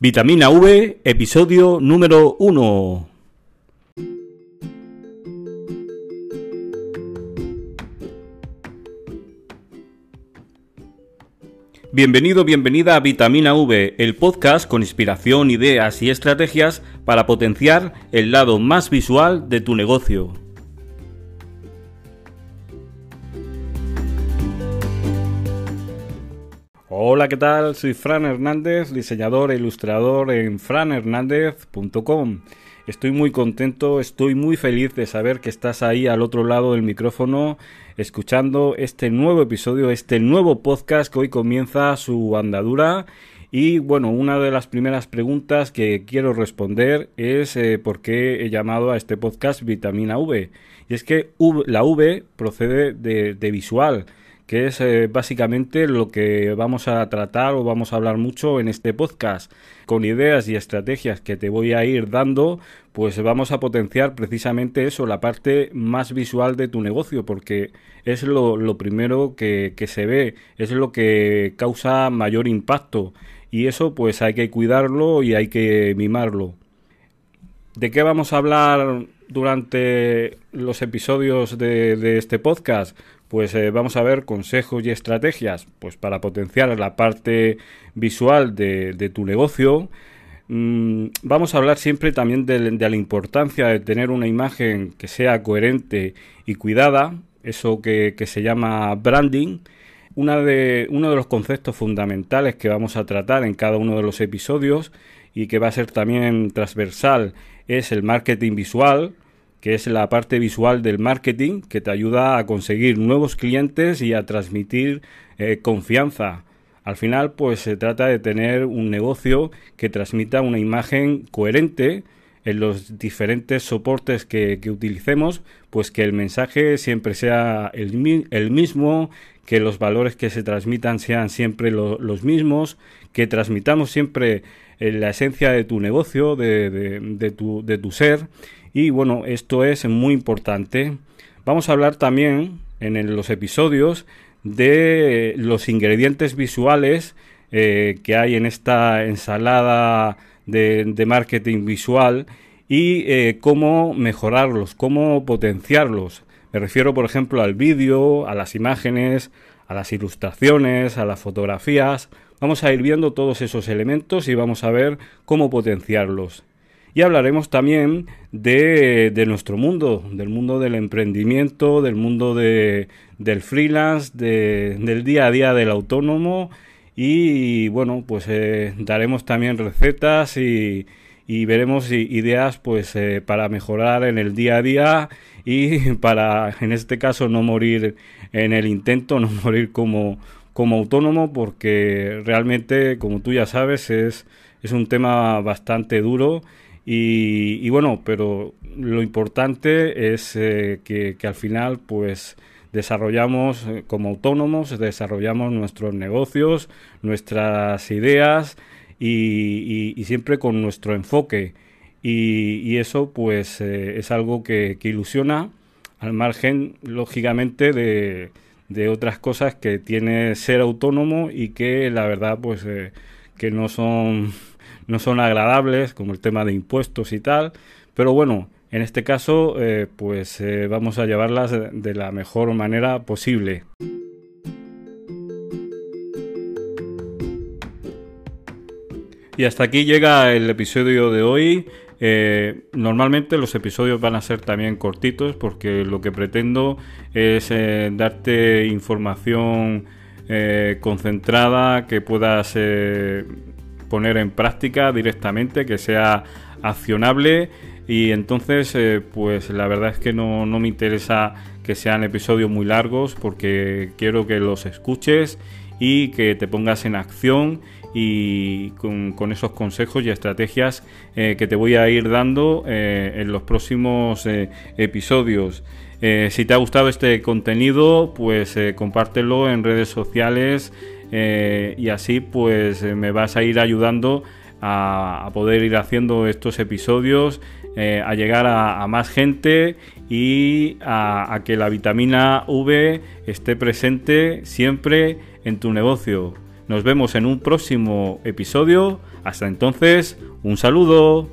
Vitamina V, episodio número 1. Bienvenido, bienvenida a Vitamina V, el podcast con inspiración, ideas y estrategias para potenciar el lado más visual de tu negocio. Hola, ¿qué tal? Soy Fran Hernández, diseñador e ilustrador en franhernandez.com. Estoy muy contento, estoy muy feliz de saber que estás ahí al otro lado del micrófono escuchando este nuevo episodio, este nuevo podcast que hoy comienza su andadura. Y bueno, una de las primeras preguntas que quiero responder es eh, por qué he llamado a este podcast Vitamina V. Y es que la V procede de, de visual que es eh, básicamente lo que vamos a tratar o vamos a hablar mucho en este podcast. Con ideas y estrategias que te voy a ir dando, pues vamos a potenciar precisamente eso, la parte más visual de tu negocio, porque es lo, primero que, que se ve, es lo que causa mayor impacto. Y eso pues hay que cuidarlo y hay que mimarlo. ¿De qué vamos a hablar durante los episodios de, este podcast? Pues eh, vamos a ver consejos y estrategias pues para potenciar la parte visual de, tu negocio. Mm, vamos a hablar siempre también de, la importancia de tener una imagen que sea coherente y cuidada, eso que, se llama branding. Una de, uno de los conceptos fundamentales que vamos a tratar en cada uno de los episodios y que va a ser también transversal es el marketing visual, que es la parte visual del marketing que te ayuda a conseguir nuevos clientes y a transmitir eh, confianza. Al final, pues se trata de tener un negocio que transmita una imagen coherente en los diferentes soportes que, utilicemos, pues que el mensaje siempre sea el, mismo, que los valores que se transmitan sean siempre los mismos, que transmitamos siempre la esencia de tu negocio, de tu ser. Y bueno, esto es muy importante. Vamos a hablar también en los episodios de los ingredientes visuales eh, que hay en esta ensalada de, marketing visual y eh, cómo mejorarlos, cómo potenciarlos. Me refiero, por ejemplo, al vídeo, a las imágenes, a las ilustraciones, a las fotografías. Vamos a ir viendo todos esos elementos y vamos a ver cómo potenciarlos. Y hablaremos también de, nuestro mundo, del mundo del emprendimiento, del mundo de, del freelance, del día a día del autónomo. Y bueno, pues eh, daremos también recetas y, veremos ideas pues eh, para mejorar en el día a día y para en este caso no morir en el intento, no morir como, como autónomo porque realmente como tú ya sabes es, es un tema bastante duro y, bueno, pero lo importante es eh, que, al final pues desarrollamos eh, como autónomos, desarrollamos nuestros negocios, nuestras ideas y, siempre con nuestro enfoque. Y, eso pues eh, es algo que, ilusiona al margen, lógicamente, de, de, otras cosas que tiene ser autónomo y que la verdad pues que no son no son agradables, como el tema de impuestos y tal, pero bueno, en este caso, eh, pues eh, vamos a llevarlas de la mejor manera posible. Y hasta aquí llega el episodio de hoy. Eh, normalmente los episodios van a ser también cortitos porque lo que pretendo es darte información concentrada que puedas poner en práctica directamente, que sea accionable. Y entonces eh, pues la verdad es que no, me interesa que sean episodios muy largos porque quiero que los escuches y que te pongas en acción y con, esos consejos y estrategias eh, que te voy a ir dando eh, en los próximos episodios. si te ha gustado este contenido, pues compártelo en redes sociales, eh, y así pues eh, me vas a ir ayudando a, poder ir haciendo estos episodios, eh, a llegar a, más gente y a, que la vitamina V esté presente siempre en tu negocio. Nos vemos en un próximo episodio. Hasta entonces, un saludo.